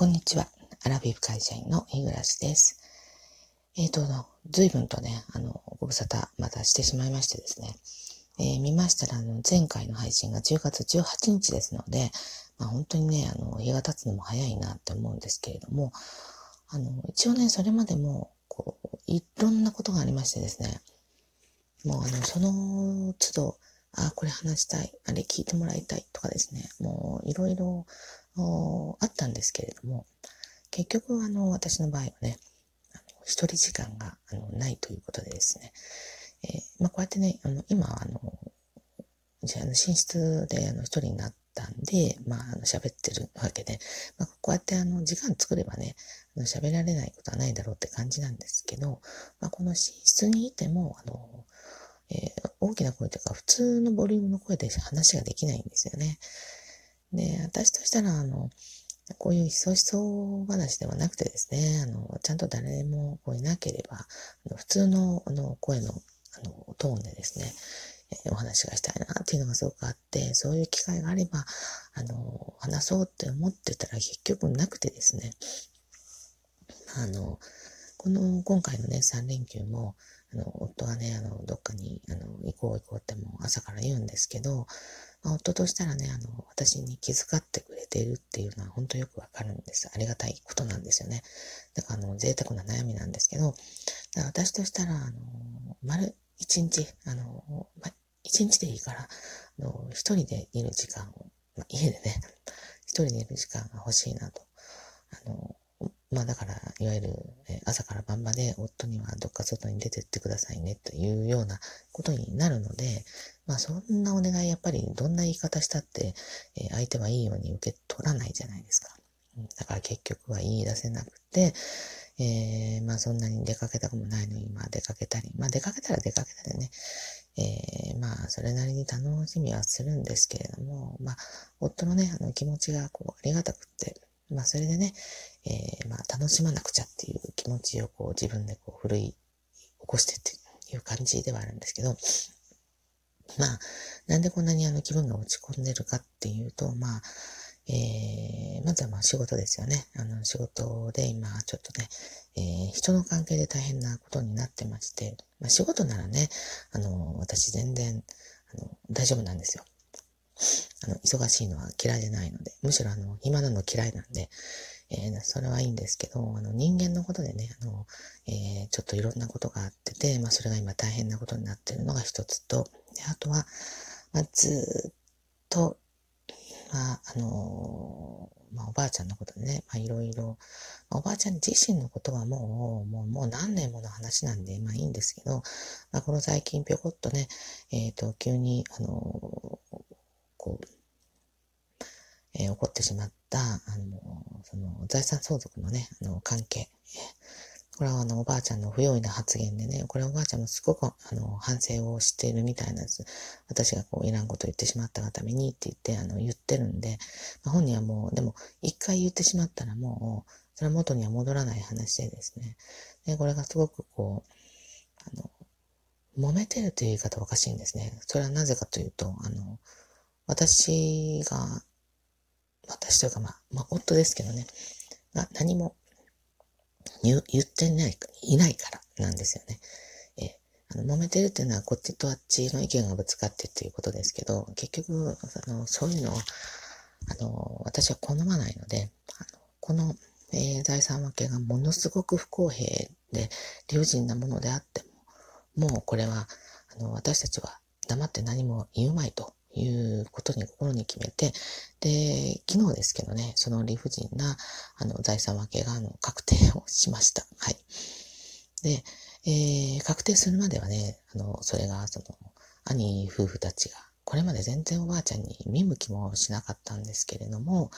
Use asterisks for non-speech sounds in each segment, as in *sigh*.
こんにちは。アラビブ会社員のイグラシです。えっ、ー、と、随分とね、あの、ご無沙汰またしてしまいましてですね。えー、見ましたら、あの、前回の配信が10月18日ですので、まあ、本当にね、あの、日が経つのも早いなって思うんですけれども、あの、一応ね、それまでも、こう、いろんなことがありましてですね、もうあの、その都度、あ、これ話したい、あれ聞いてもらいたいとかですね、もういろいろあったんですけれども、結局あの、私の場合はね、一人時間がないということでですね、えー、まあ、こうやってね、あの、今あの、じゃあ、寝室であの一人になったんで、まあ、あの喋ってるわけで、まあ、こうやってあの時間作ればね、喋られないことはないだろうって感じなんですけど、まあ、この寝室にいても、あの、えー、大きな声というか、普通のボリュームの声で話ができないんですよね。で、私としたら、あの、こういうひそひそ話ではなくてですね、あの、ちゃんと誰もこういなければ、あの普通のあの声のあのトーンでですね、お話がしたいなっていうのがすごくあって、そういう機会があれば、あの、話そうって思ってたら結局なくてですね、あの、この、今回のね、3連休も、あの、夫がね、あの、どっかに、あの、行こう行こうっても朝から言うんですけど、まあ、夫としたらね、あの、私に気遣ってくれているっていうのは本当よくわかるんです。ありがたいことなんですよね。だから、あの、贅沢な悩みなんですけど、私としたら、あの、丸一日、あの、ま一日でいいから、あの、一人でいる時間を、ま家でね、一人でいる時間が欲しいなと。あの、まあだから、いわゆる、え朝から晩まで夫にはどっか外に出てってくださいねというようなことになるので、まあそんなお願いやっぱりどんな言い方したって、え相手はいいように受け取らないじゃないですか。だから結局は言い出せなくて、えー、まあそんなに出かけたくもないのに、まあ出かけたり、まあ出かけたら出かけたりね、えー、まあそれなりに楽しみはするんですけれども、まあ夫のね、あの気持ちがこうありがたくって、まあそれでね、えー、まあ楽しまなくちゃっていう気持ちをこう自分でこう奮い起こしてっていう感じではあるんですけど、まあ、なんでこんなにあの気分が落ち込んでるかっていうと、まあ、えー、まずはまあ仕事ですよね。あの仕事で今ちょっとね、えー、人の関係で大変なことになってまして、まあ仕事ならね、あの、私全然、あの、大丈夫なんですよ。あの、忙しいのは嫌いじゃないので、むしろあの、暇なの嫌いなんで、えー、それはいいんですけど、あの、人間のことでね、あの、えー、ちょっといろんなことがあってて、まあ、それが今大変なことになっているのが一つと、であとは、まあ、ずっと、まあ、あのー、まあ、おばあちゃんのことでね、ま、いろいろ、まあ、おばあちゃん自身のことはもう、もう、もう何年もの話なんで、まあいいんですけど、まあ、この最近ぴょこっとね、えっ、ー、と、急に、あの、こう、えー、起こってしまった、あの、その、財産相続のね、あの、関係。これはあの、おばあちゃんの不用意な発言でね、これおばあちゃんもすごく、あの、反省をしているみたいなんです。私がこう、いらんこと言ってしまったがためにって言って、あの、言ってるんで、まあ、本人はもう、でも、一回言ってしまったらもう、それは元には戻らない話でですね。で、これがすごくこう、あの、揉めてるという言い方おかしいんですね。それはなぜかというと、あの、私が私とかまあ、まあ、夫ですけどね、が何も言言ってない、いないからなんですよね。えあの、揉めてるっていうのはこっちとあっちの意見がぶつかってっていうことですけど、結局、あの、そういうのを、あの、私は好まないので、あのこの、えー、財産分けがものすごく不公平で理不尽なものであっても、もうこれは、あの、私たちは黙って何も言うまいということに心に決めて、で、昨日ですけどね、その理不尽な、あの、財産分けが、あの、確定をしました。はい。で、えー、確定するまではね、あの、それが、その、兄夫婦たちが、これまで全然おばあちゃんに見向きもしなかったんですけれども、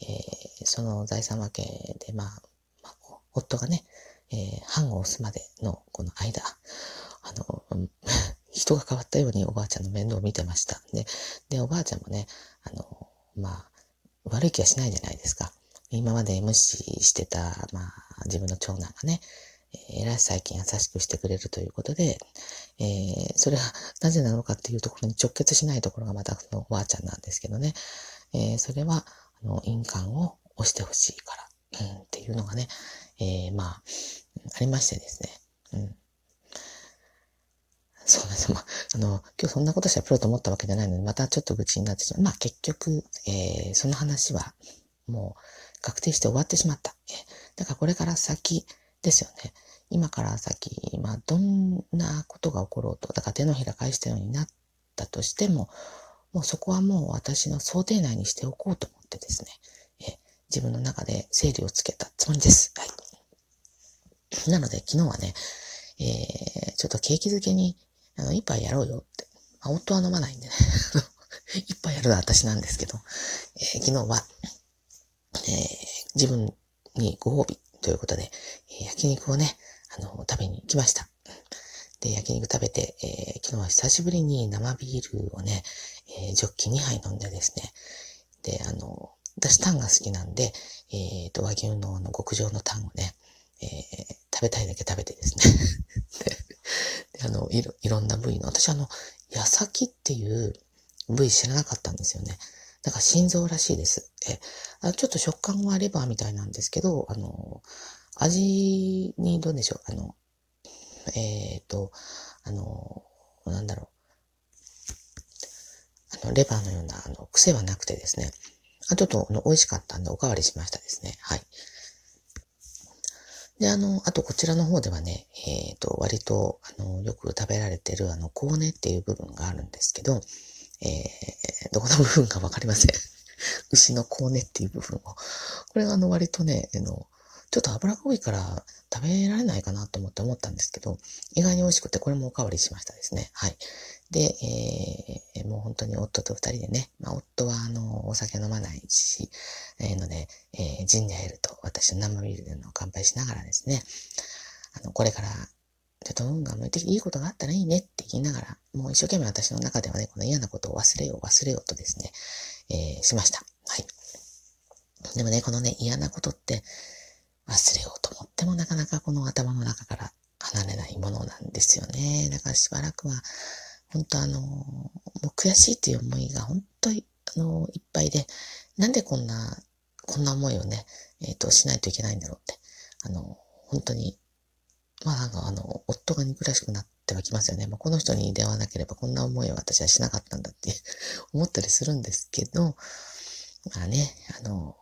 えー、その財産分けで、まあ、まあ、夫がね、えー、判を押すまでのこの間、あの、人が変わったようにおばあちゃんの面倒を見てました。で、で、おばあちゃんもね、あの、まあ、悪い気はしないじゃないですか。今まで無視してた、まあ、自分の長男がね、えらい最近優しくしてくれるということで、えー、それはなぜなのかっていうところに直結しないところがまたそのおばあちゃんなんですけどね、えー、それは、あの、印鑑を押してほしいからうん、っていうのがね、えー、まあ、ありましてですね。うん。そうなんです。まあ、の、今日そんなことしゃべろうと思ったわけじゃないので、またちょっと愚痴になってしまう。まあ結局、えー、その話は、もう、確定して終わってしまった。え、だからこれから先ですよね。今から先、まあ、どんなことが起ころうと、だから手のひら返したようになったとしても、もうそこはもう私の想定内にしておこうと思ってですね、え自分の中で整理をつけたつもりです。はい。なので、昨日はね、えー、ちょっと景気づけに、あの、一杯やろうよって。まあ、夫は飲まないんでね。*laughs* 一杯やるのは私なんですけど、えー、昨日は、えー、自分にご褒美ということで、え焼肉をね、あの、食べに来ました。で、焼肉食べて、えー、昨日は久しぶりに生ビールをね、えー、ジョッキ2杯飲んでですね、で、あの、私タンが好きなんで、えっ、と、和牛のあの極上のタンをね、えー、食べたいだけ食べてですね、*laughs* あのいろ、いろんな部位の、私あの、矢先っていう部位知らなかったんですよね。だから心臓らしいです。え、あちょっと食感はレバーみたいなんですけど、あの、味にどうでしょう、あの、えっ、ー、と、あの、なんだろう。あの、レバーのような、あの、癖はなくてですね。あ、ちょっと、あの、美味しかったんで、おかわりしましたですね。はい。で、あの、あとこちらの方ではね、えっ、ー、と、割と、あの、よく食べられてる、あの、コーネっていう部分があるんですけど、えー、どこの部分かわかりません。牛のコーネっていう部分を。これがあの、割とね、あの、ちょっと脂が多いから食べられないかなと思って思ったんですけど、意外に美味しくて、これもおかわりしましたですね。はい。で、えー、もう本当に夫と二人でね、まあ、夫はあの、お酒飲まないし、えー、ので、えー、ジンジャーエールと私の生ビールでの乾杯しながらですね、あの、これから、ちょっと運が向いていいことがあったらいいねって言いながら、もう一生懸命私の中ではね、この嫌なことを忘れよう忘れようとですね、えー、しました。はい。でもね、このね、嫌なことって、忘れようと思ってもなかなかこの頭の中から離れないものなんですよね。だからしばらくは、本当あの、もう悔しいという思いが本当に、あの、いっぱいで、なんでこんな、こんな思いをね、えっ、ー、と、しないといけないんだろうって、あの、本当に、まあなんかあの、夫が憎らしくなってはきますよね。まあ、この人に出会わなければこんな思いを私はしなかったんだって思ったりするんですけど、まあね、あの、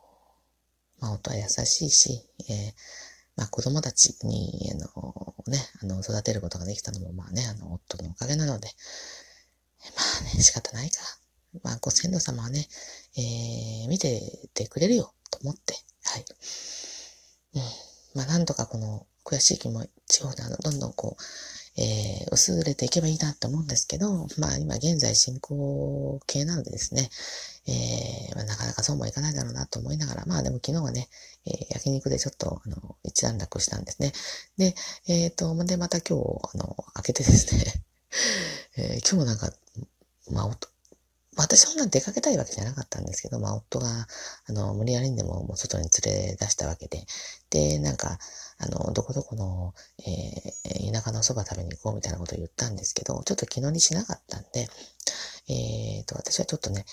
まあ、夫は優しいし、えー、まあ、子供たちに、あの、ね、あの、育てることができたのも、まあね、あの、夫のおかげなので、まあね、仕方ないか。まあ、ご先祖様はね、えー、見ててくれるよ、と思って、はい。うん。まあ、なんとかこの悔しい気持ちを、どんどんこう、えー、薄れていけばいいなって思うんですけど、まあ、今現在進行形なのでですね、えー、まあ、なかなかそうもいかないだろうなと思いながら、まあでも昨日はね、えー、焼肉でちょっと、あの、一段落したんですね。で、えっ、ー、と、で、また今日、あの、開けてですね、*laughs* えー、今日なんか、まあ、私そんな出かけたいわけじゃなかったんですけど、まあ夫が、あの、無理やりにでももう外に連れ出したわけで、で、なんか、あの、どこどこの、えー、田舎のそば食べに行こうみたいなことを言ったんですけど、ちょっと気乗りしなかったんで、えっ、ー、と、私はちょっとね、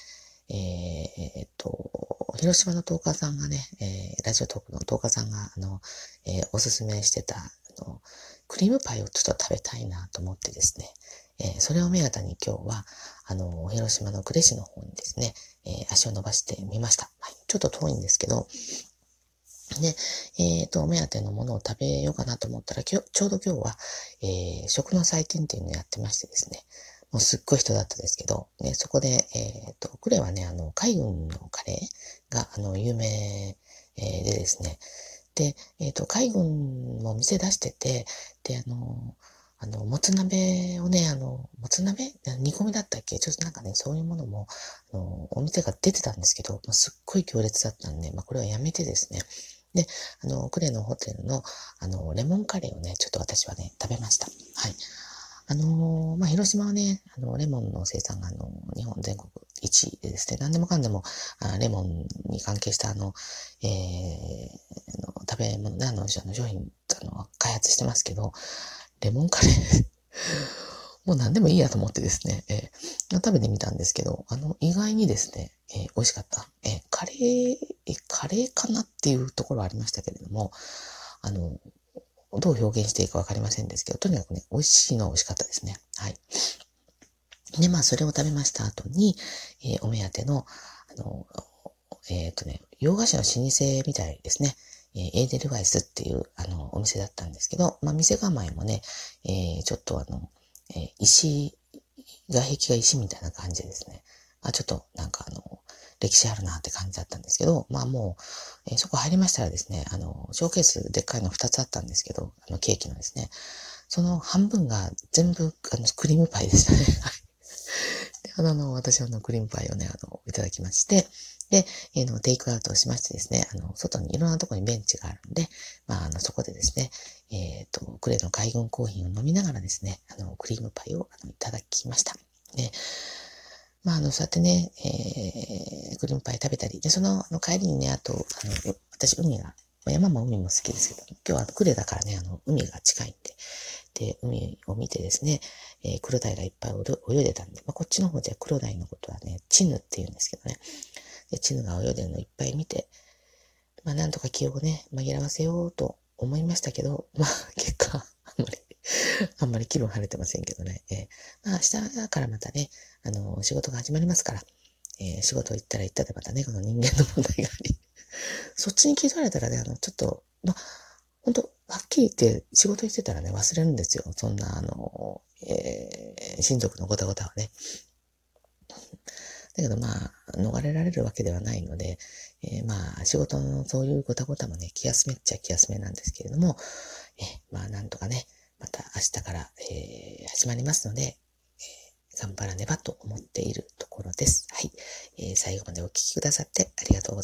えー、っと、広島のトーカーさんがね、えー、ラジオトークのトーカーさんが、あの、えー、おすすめしてた、あの、クリームパイをちょっと食べたいなと思ってですね、えー、それを目当てに今日は、あの、広島の呉市の方にですね、えー、足を伸ばしてみました。はい。ちょっと遠いんですけど、で、えっ、ー、と、目当てのものを食べようかなと思ったら、ちょうど今日は、えー、食の祭典っていうのをやってましてですね、もうすっごい人だったですけど、ね、そこで、えっ、ー、と、クレはね、あの、海軍のカレーが、あの、有名、えー、でですね、で、えっ、ー、と、海軍も店出してて、で、あの、あの、もつ鍋をね、あの、もつ鍋？煮込みだったっけ？ちょっとなんかね、そういうものも、あの、お店が出てたんですけど、まあ、すっごい行列だったんで、まあ、これはやめてですね。で、あの、クレのホテルの、あの、レモンカレーをね、ちょっと私はね、食べました。はい。あのー、まあ、広島はね、あの、レモンの生産が、あの、日本全国1位でですね、何でもかんでも、あレモンに関係した、あの、えー、の食べ物ね、あの、商品、あの、開発してますけど、レモンカレー *laughs* もう何でもいいやと思ってですね、えー、食べてみたんですけど、あの、意外にですね、えー、美味しかった。えー、カレー、えカカレーかなっていうところはありましたけれども、あの、どう表現していいかわかりませんですけど、とにかくね、美味しいのは美味しかったですね。はい。で、まあ、それを食べました後に、えー、お目当ての、あの、えっ、ー、とね、洋菓子の老舗みたいですね。えー、エーデルワイスっていう、あの、お店だったんですけど、まあ、店構えもね、えー、ちょっとあの、えー、石、外壁が石みたいな感じですね。あ、ちょっと、なんかあの、歴史あるなって感じだったんですけど、まあもう、えー、そこ入りましたらですね、あの、ショーケースでっかいの2つあったんですけど、あの、ケーキのですね、その半分が全部、あの、クリームパイでしたね。*laughs* はい。で、あの、私はあの、クリームパイをね、あの、いただきまして、で、えー、の、テイクアウトをしましてですね、あの、外にいろんなところにベンチがあるんで、まあ、あの、そこでですね、えっ、ー、と、クレの海軍コーヒーを飲みながらですね、あの、クリームパイをあのいただきました。で、まあ、あの、そうやってね、えー、クリームパイ食べたり、で、その、の帰りにね、あと、あの、私、海が、山も海も好きですけど、今日はクレだからね、あの、海が近いんで、で、海を見てですね、えー、黒鯛がいっぱい泳いでたんで、まあ、こっちの方では黒鯛のことはね、チヌって言うんですけどね、でチヌが泳いでるのいっぱい見て、まあ、なんとか気をね、紛らわせようと思いましたけど、まあ、結果、あんまり *laughs* あんまり気分晴れてませんけどね。えー、まあ明日からまたね、あの、仕事が始まりますから、えー、仕事行ったら行ったでまたね、この人間の問題があり、*laughs* そっちに気取られたらね、あの、ちょっと、まあ、本当はっきり言って仕事行ってたらね、忘れるんですよ。そんな、あの、えー、親族のごたごたはね。だけどまあ、逃れられるわけではないので、えー、まあ、仕事のそういうごたごたもね、気休めっちゃ気休めなんですけれども、えー、まあ、なんとかね、また明日から、えー、始まりますので、えー、頑張らねばと思っているところです。はい。えー、最後までお聴きくださってありがとうございます。